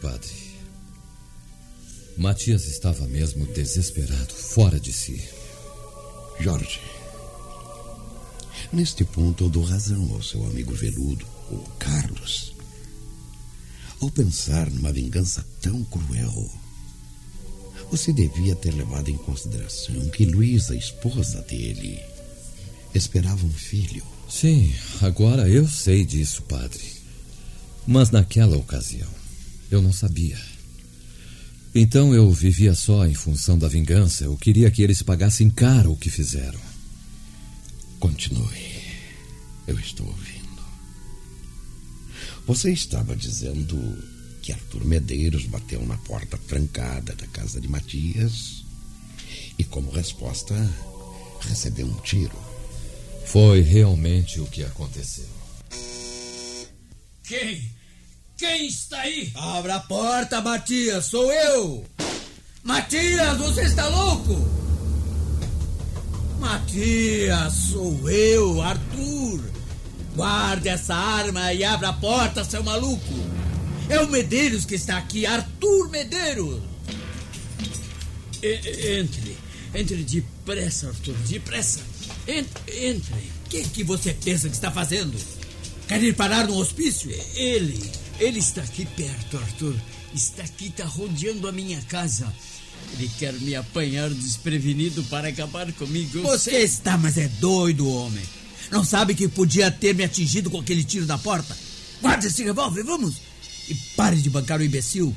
Padre. Matias estava mesmo desesperado, fora de si. Jorge, neste ponto eu dou razão ao seu amigo veludo, o Carlos. Ao pensar numa vingança tão cruel, você devia ter levado em consideração que Luísa, a esposa dele, esperava um filho. Sim, agora eu sei disso, padre. Mas naquela ocasião, eu não sabia. Então eu vivia só em função da vingança. Eu queria que eles pagassem caro o que fizeram. Continue. Eu estou ouvindo. Você estava dizendo que Arthur Medeiros bateu na porta trancada da casa de Matias e, como resposta, recebeu um tiro. Foi realmente o que aconteceu. Quem? Quem está aí? Abra a porta, Matias, sou eu! Matias, você está louco? Matias, sou eu, Arthur! Guarde essa arma e abra a porta, seu maluco! É o Medeiros que está aqui, Arthur Medeiros! E- entre. Entre depressa, Arthur, depressa. Entre. entre. O que, que você pensa que está fazendo? Quer ir parar no hospício? Ele. Ele está aqui perto, Arthur. Está aqui, está rodeando a minha casa. Ele quer me apanhar desprevenido para acabar comigo. Eu Você sei- está, mas é doido, homem. Não sabe que podia ter me atingido com aquele tiro na porta? Guarde esse revólver, vamos! E pare de bancar o imbecil.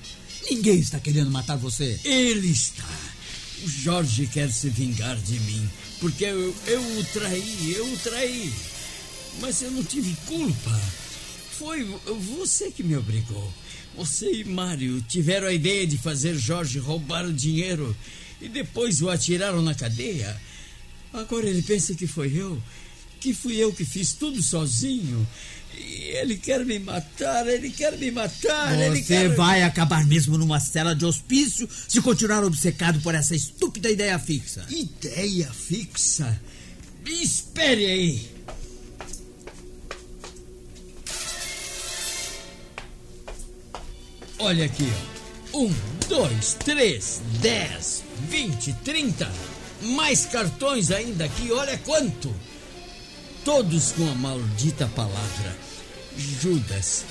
Ninguém está querendo matar você. Ele está. O Jorge quer se vingar de mim. Porque eu, eu o traí, eu o traí. Mas eu não tive culpa. Foi vo- você que me obrigou. Você e Mário tiveram a ideia de fazer Jorge roubar o dinheiro e depois o atiraram na cadeia. Agora ele pensa que foi eu, que fui eu que fiz tudo sozinho. E ele quer me matar, ele quer me matar, ele Você quer... vai acabar mesmo numa cela de hospício se continuar obcecado por essa estúpida ideia fixa. Ideia fixa? Espere aí. Olha aqui, ó. Um, dois, três, dez, vinte, trinta. Mais cartões ainda aqui, olha quanto. Todos com a maldita palavra Judas.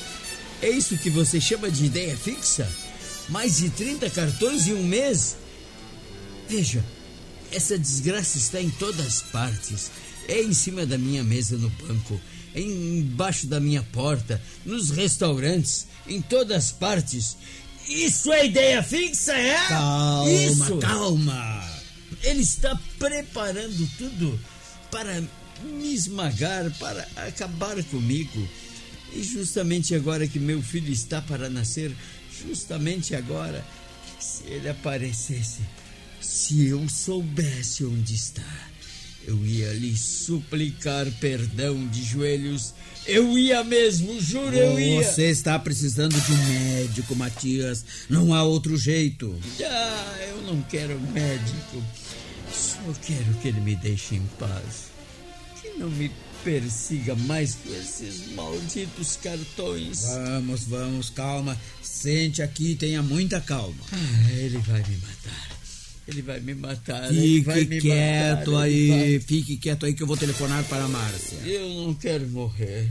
É isso que você chama de ideia fixa? Mais de 30 cartões em um mês? Veja, essa desgraça está em todas as partes. É em cima da minha mesa no banco, embaixo da minha porta, nos restaurantes, em todas as partes. Isso é ideia fixa, é? Calma, Isso. calma. Ele está preparando tudo para me esmagar, para acabar comigo. E justamente agora que meu filho está para nascer, justamente agora, se ele aparecesse, se eu soubesse onde está, eu ia lhe suplicar perdão de joelhos. Eu ia mesmo, juro, eu ia. Você está precisando de um médico, Matias. Não há outro jeito. Ah, eu não quero médico. Só quero que ele me deixe em paz. Que não me persiga mais com esses malditos cartões. Vamos, vamos, calma. Sente aqui, tenha muita calma. Ah, ele vai me matar. Ele vai me matar. ele vai Fique me quieto matar, aí, ele fique quieto aí que eu vou telefonar para a Márcia. vai- Eu não quero morrer.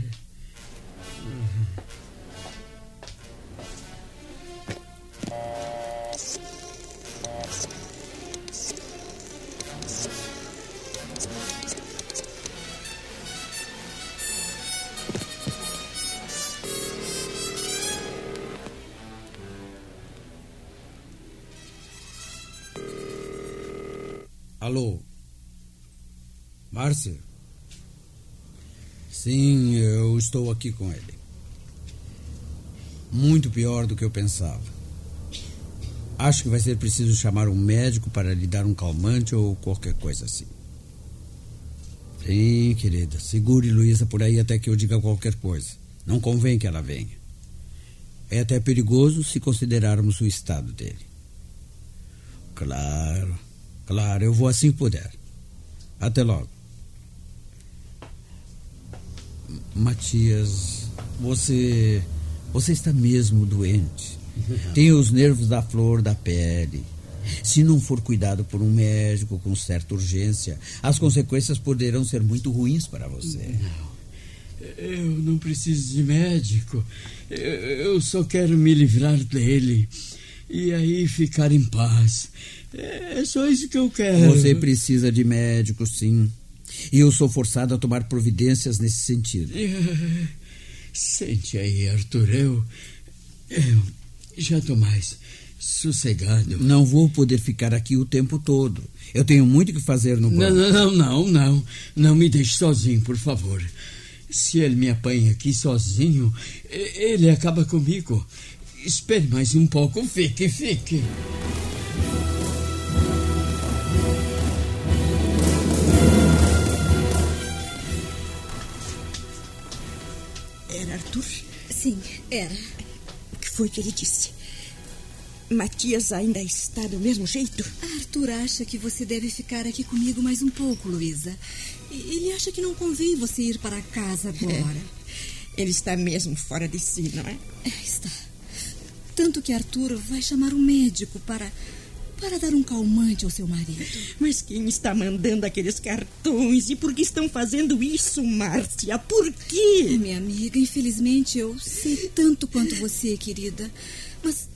Alô? Márcia? Sim, eu estou aqui com ele. Muito pior do que eu pensava. Acho que vai ser preciso chamar um médico para lhe dar um calmante ou qualquer coisa assim. Sim, querida. Segure Luísa por aí até que eu diga qualquer coisa. Não convém que ela venha. É até perigoso se considerarmos o estado dele. Claro, claro, eu vou assim que puder. Até logo. Matias, você. Você está mesmo doente. Tem os nervos da flor da pele. Se não for cuidado por um médico com certa urgência, as consequências poderão ser muito ruins para você. Eu não preciso de médico. Eu só quero me livrar dele. E aí ficar em paz. É só isso que eu quero. Você precisa de médico, sim. E eu sou forçado a tomar providências nesse sentido. É, Sente aí, Arthur. Eu. Eu já estou mais sossegado. Não vou poder ficar aqui o tempo todo. Eu tenho muito o que fazer no banco. não, não, não, não. Não me deixe sozinho, por favor. Se ele me apanha aqui sozinho, ele acaba comigo. Espere mais um pouco. Fique, fique. Arthur? Sim, era. O que foi que ele disse? Matias ainda está do mesmo jeito? Arthur acha que você deve ficar aqui comigo mais um pouco, Luísa. Ele acha que não convém você ir para casa agora. Ele está mesmo fora de si, não é? É, está. Tanto que Arthur vai chamar um médico para. Para dar um calmante ao seu marido. Mas quem está mandando aqueles cartões? E por que estão fazendo isso, Márcia? Por quê? Minha amiga, infelizmente eu sei tanto quanto você, querida. Mas.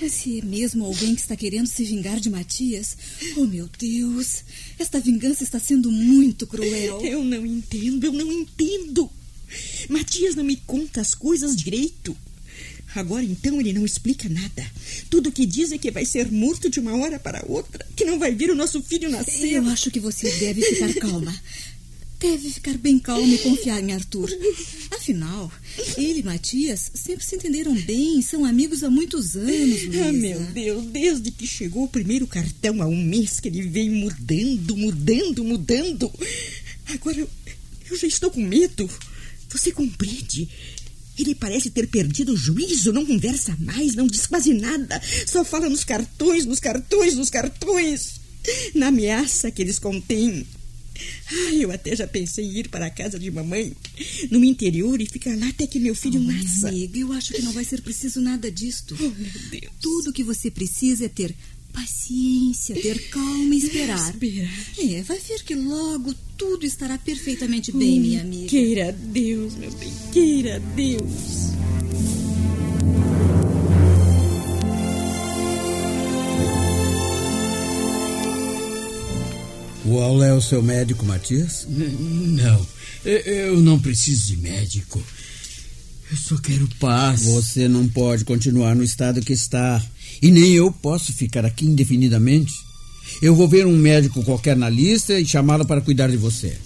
Mas se é mesmo alguém que está querendo se vingar de Matias? Oh, meu Deus! Esta vingança está sendo muito cruel. Eu não entendo, eu não entendo. Matias não me conta as coisas direito. Agora então ele não explica nada. Tudo que diz é que vai ser morto de uma hora para outra, que não vai ver o nosso filho nascer. Eu acho que você deve ficar calma. Deve ficar bem calma e confiar em Arthur. Afinal, ele e Matias sempre se entenderam bem, são amigos há muitos anos, Luísa. Ah, meu Deus, desde que chegou o primeiro cartão há um mês que ele vem mudando, mudando, mudando. Agora eu, eu já estou com medo. Você compreende? Ele parece ter perdido o juízo, não conversa mais, não diz quase nada. Só fala nos cartões, nos cartões, nos cartões. Na ameaça que eles contêm. Ai, eu até já pensei em ir para a casa de mamãe, no interior, e ficar lá até que meu filho Oh, minha nasça. amiga, eu acho que não vai ser preciso nada disto. Oh, meu Deus. Tudo que você precisa é ter paciência, ter calma e esperar. Esperar. É, vai ver que logo tudo estará perfeitamente bem, minha amiga. Queira Deus, meu bem, queira Deus. Qual é o seu médico, Matias? Não, eu não preciso de médico. Eu só quero paz. Você não pode continuar no estado que está. E nem eu posso ficar aqui indefinidamente. Eu vou ver um médico qualquer na lista e chamá-lo para cuidar de você.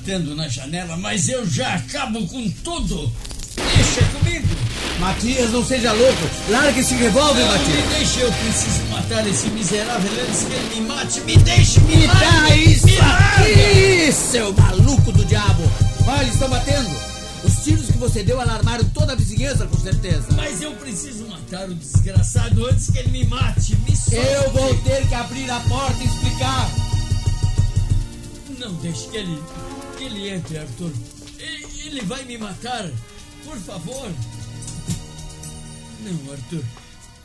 Batendo na janela, mas eu já acabo com tudo. Deixa comigo. Matias, não seja louco. Largue esse revólver, Não, Matias. me deixe, eu preciso matar esse miserável antes que ele me mate. Me deixe, me, Me dá isso me aqui, seu maluco do diabo. Olha, estão batendo. Os tiros que você deu alarmaram toda a vizinhança, com certeza. Mas eu preciso matar o desgraçado antes que ele me mate. Me solte. Eu vou ter que abrir a porta e explicar. Não deixe que ele, que ele entre, Arthur. Ele vai me matar. Por favor. Não, Arthur.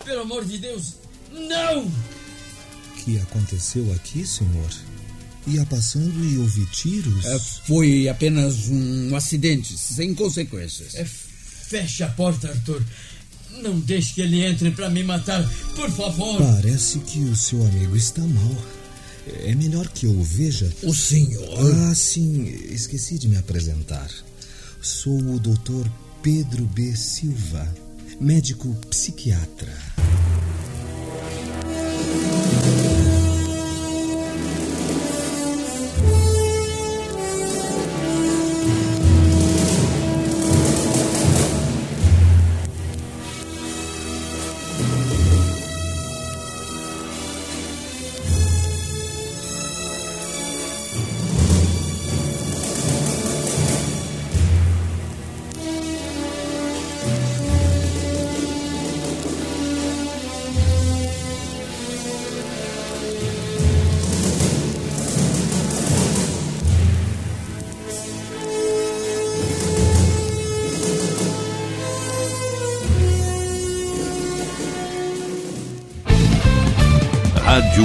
Pelo amor de Deus. Não! que aconteceu aqui, senhor? Ia passando e ouvi tiros? É, foi apenas um acidente, sem consequências. É, feche a porta, Arthur. Não deixe que ele entre para me matar, por favor. Parece que o seu amigo está mal. É melhor que eu o veja. O senhor? Ah, sim. Esqueci de me apresentar. Sou o doutor Pedro B. Silva, médico psiquiatra.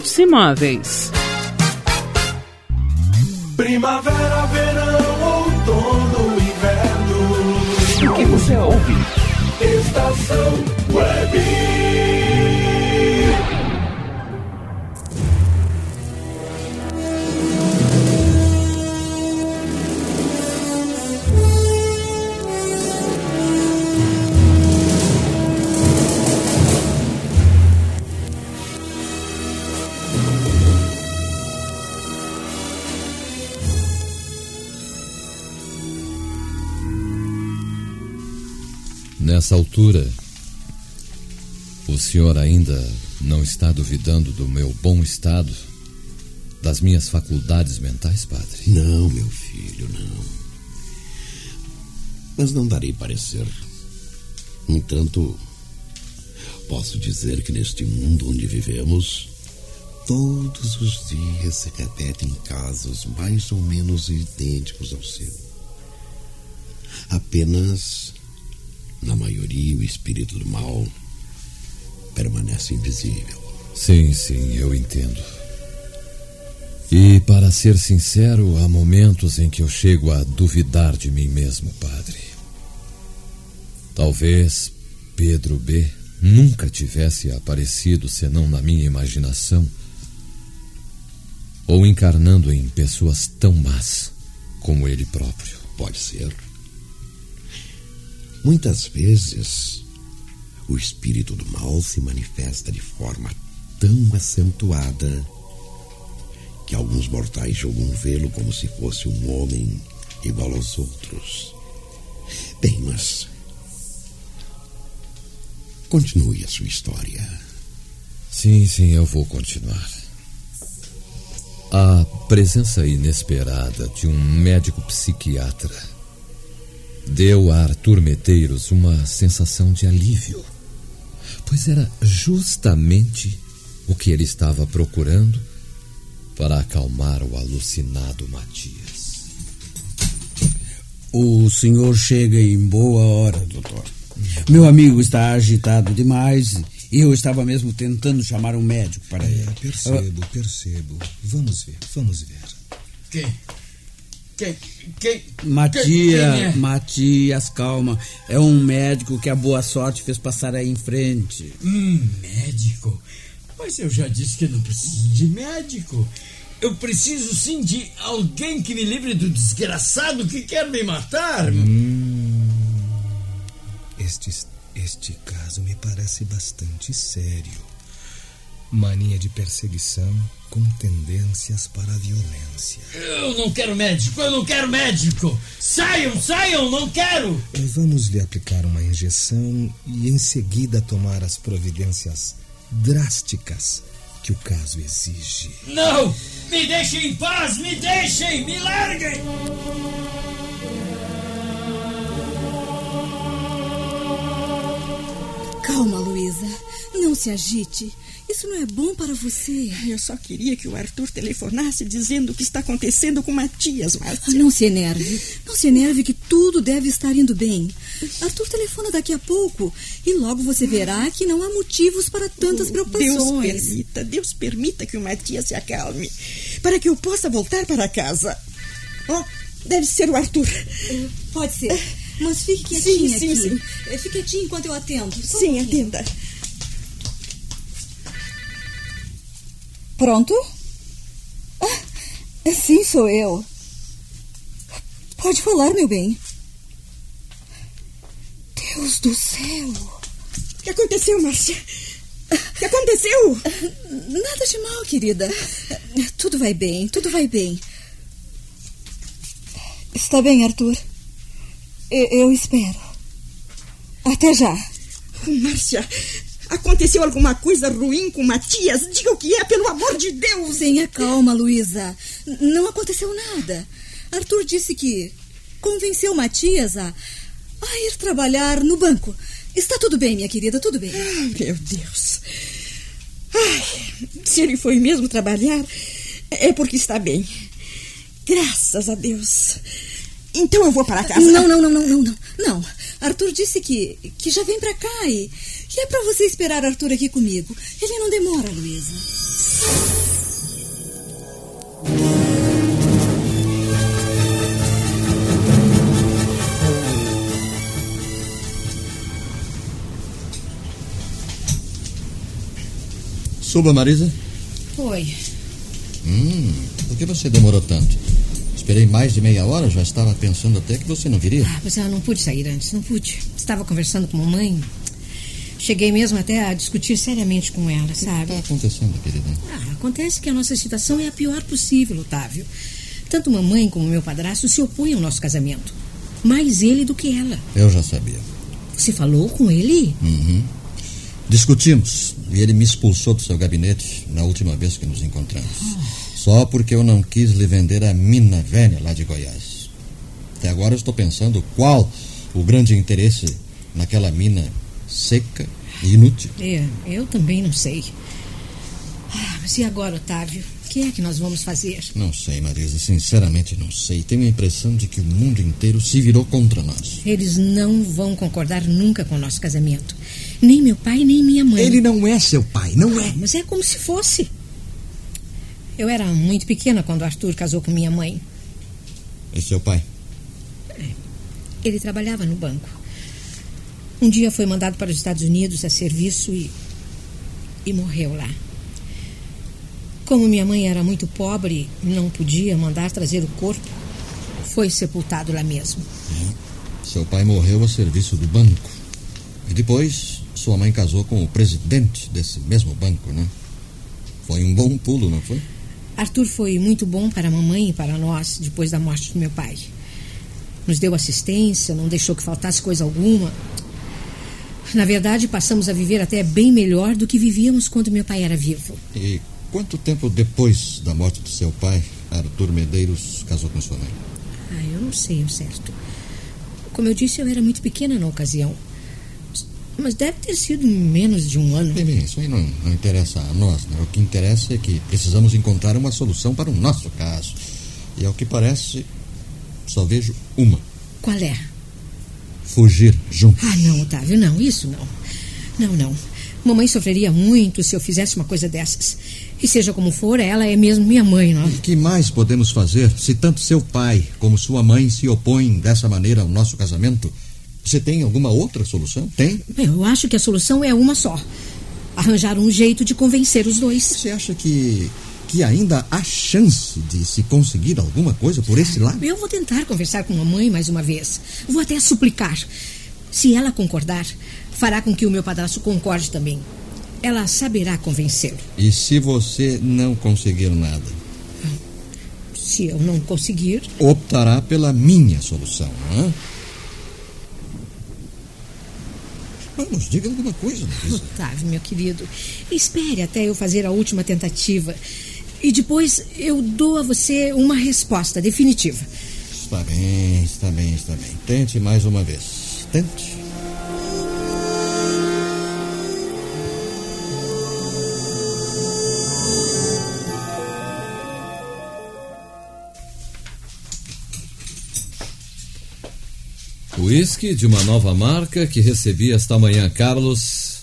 Hits Imóveis. Primavera, verão, outono, inverno. O que você ouve? Estação Web. Nessa altura, o senhor ainda não está duvidando do meu bom estado, das minhas faculdades mentais, padre? Não, meu filho, não. Mas não darei parecer. No entanto, posso dizer que neste mundo onde vivemos, todos os dias se repetem casos mais ou menos idênticos ao seu. Apenas, na maioria, o espírito do mal permanece invisível. Sim, sim, eu entendo. E, para ser sincero, há momentos em que eu chego a duvidar de mim mesmo, padre. Talvez Pedro B. nunca tivesse aparecido senão na minha imaginação ou encarnando em pessoas tão más como ele próprio. Pode ser. Muitas vezes, o espírito do mal se manifesta de forma tão acentuada que alguns mortais julgam vê-lo como se fosse um homem igual aos outros. Bem, mas. Continue a sua história. Sim, sim, eu vou continuar. A presença inesperada de um médico psiquiatra deu a Arthur Medeiros uma sensação de alívio, pois era justamente o que ele estava procurando para acalmar o alucinado Matias. O senhor chega em boa hora, doutor. Meu amigo está agitado demais e eu estava mesmo tentando chamar um médico para É, ele. percebo, percebo. Vamos ver, vamos ver. Quem? Quem? Quem? Matias, Quem é? Matias, calma. É um médico que a boa sorte fez passar aí em frente. Hum, médico. Mas eu já disse que não preciso de médico. Eu preciso sim de alguém que me livre do desgraçado que quer me matar. Este, este caso me parece bastante sério. Mania de perseguição com tendências para a violência. Eu não quero médico, eu não quero médico. Saiam, saiam, não quero. Vamos lhe aplicar uma injeção e em seguida tomar as providências drásticas que o caso exige. Não! Me deixem em paz, me deixem, me larguem! Calma, Luísa. Não se agite. Isso não é bom para você. Eu só queria que o Arthur telefonasse dizendo o que está acontecendo com Matias, Márcia. Não se enerve. Não se enerve que tudo deve estar indo bem. Arthur telefona daqui a pouco e logo você verá que não há motivos para tantas Deus preocupações. permita, Deus permita que o Matias se acalme, para que eu possa voltar para casa. Oh, deve ser o Arthur. Pode ser. Mas fique quietinha Sim, sim, aqui. sim. Eh, Fique quietinha enquanto eu atendo. Só um Sim, pouquinho. atenda. Pronto? Ah, sim, sou eu. Pode falar, meu bem. Deus do céu. O que aconteceu, Márcia? O que aconteceu? Nada de mal, querida. Tudo vai bem, tudo vai bem. Está bem, Arthur. Eu, eu espero. Até já. Márcia, aconteceu alguma coisa ruim com Matias? Diga o que é, pelo amor de Deus. Tenha calma, Luísa. Não aconteceu nada. Arthur disse que convenceu Matias a, a ir trabalhar no banco. Está tudo bem, minha querida, tudo bem. Ah, meu Deus. Ai, se ele foi mesmo trabalhar, é porque está bem. Graças a Deus. Então eu vou para casa. Não, não, não, não, não, não. Não. Arthur disse que, que já vem pra cá e, e é pra você esperar Arthur aqui comigo. Ele não demora, Luísa. Suba, Marisa. Oi. Hum, por que você demorou tanto? Esperei mais de meia hora, já estava pensando até que você não viria. Ah, pois eu não pude sair antes, não pude. Estava conversando com a mamãe. Cheguei mesmo até a discutir seriamente com ela, O que sabe? está acontecendo, querida? Ah, acontece que a nossa situação é a pior possível, Otávio. Tanto mamãe como meu padrasto se opõem ao nosso casamento. Mais ele do que ela. Eu já sabia. Você falou com ele? Uhum. Discutimos e ele me expulsou do seu gabinete na última vez que nos encontramos. Só porque eu não quis lhe vender a mina velha lá de Goiás. Até agora eu estou pensando qual o grande interesse naquela mina seca e inútil. É, eu também não sei. Ah, mas e agora, Otávio? O que é que nós vamos fazer? Não sei, Marisa, sinceramente não sei. Tenho a impressão de que o mundo inteiro se virou contra nós. Eles não vão concordar nunca com o nosso casamento. Nem meu pai, nem minha mãe. Ele não é seu pai, não é? Mas é como se fosse. Eu era muito pequena quando Arthur casou com minha mãe. E seu pai? Ele trabalhava no banco. Um dia foi mandado para os Estados Unidos a serviço e. e morreu lá. Como minha mãe era muito pobre não podia mandar trazer o corpo, foi sepultado lá mesmo. Seu pai morreu a serviço do banco. E depois, sua mãe casou com o presidente desse mesmo banco, né? Foi um bom pulo, não foi? Arthur foi muito bom para a mamãe e para nós depois da morte do meu pai. Nos deu assistência, não deixou que faltasse coisa alguma. Na verdade, passamos a viver até bem melhor do que vivíamos quando meu pai era vivo. E quanto tempo depois da morte do seu pai, Arthur Medeiros casou com sua mãe? Ah, eu não sei o certo. Como eu disse, eu era muito pequena na ocasião. Mas deve ter sido menos de um ano. Bem, bem, isso aí não, não interessa a nós. Né? O que interessa é que precisamos encontrar uma solução para o nosso caso. E ao que parece, só vejo uma: Qual é? Fugir juntos. Ah, não, Otávio, não, isso não. Não, não. Mamãe sofreria muito se eu fizesse uma coisa dessas. E seja como for, ela é mesmo minha mãe, não? E que mais podemos fazer se tanto seu pai como sua mãe se opõem dessa maneira ao nosso casamento? Você tem alguma outra solução? Tem? Eu acho que a solução é uma só. Arranjar um jeito de convencer os dois. Você acha que que ainda há chance de se conseguir alguma coisa por esse lado? Eu vou tentar conversar com mamãe mais uma vez. Vou até suplicar. Se ela concordar, fará com que o meu padrasto concorde também. Ela saberá convencê-lo. E se você não conseguir nada? Se eu não conseguir. Optará pela minha solução, não é? Vamos, diga alguma coisa, Marisa. Otávio, meu querido, espere até eu fazer a última tentativa. E depois eu dou a você uma resposta definitiva. Está bem, está bem, está bem. Tente mais uma vez. Tente. Whisky de uma nova marca que recebi esta manhã, Carlos.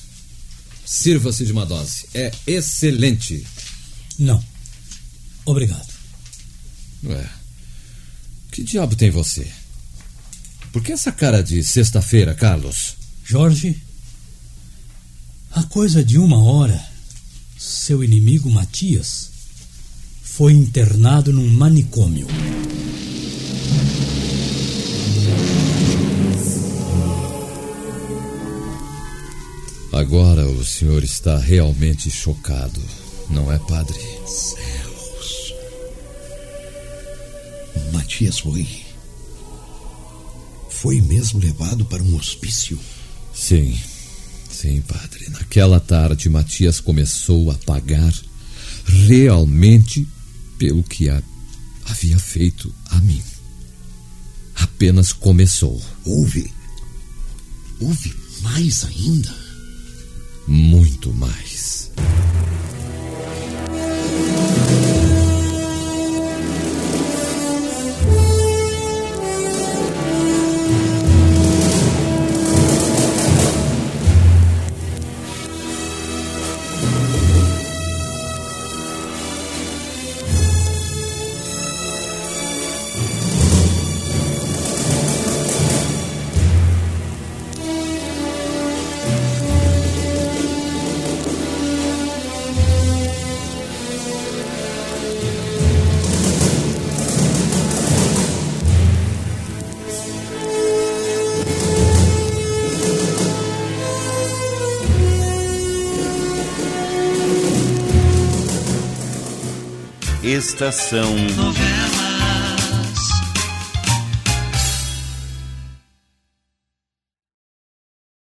Sirva-se de uma dose. É excelente. Não. Obrigado. Ué. Que diabo tem você? Por que essa cara de sexta-feira, Carlos? Jorge, há coisa de uma hora, seu inimigo Matias foi internado num manicômio. Agora o senhor está realmente chocado, não é, padre? Céus. Matias foi. Foi mesmo levado para um hospício. Sim, sim, padre. Naquela tarde, Matias começou a pagar realmente pelo que a, havia feito a mim. Apenas começou. Houve. Houve mais ainda. Muito mais. Estação Novela.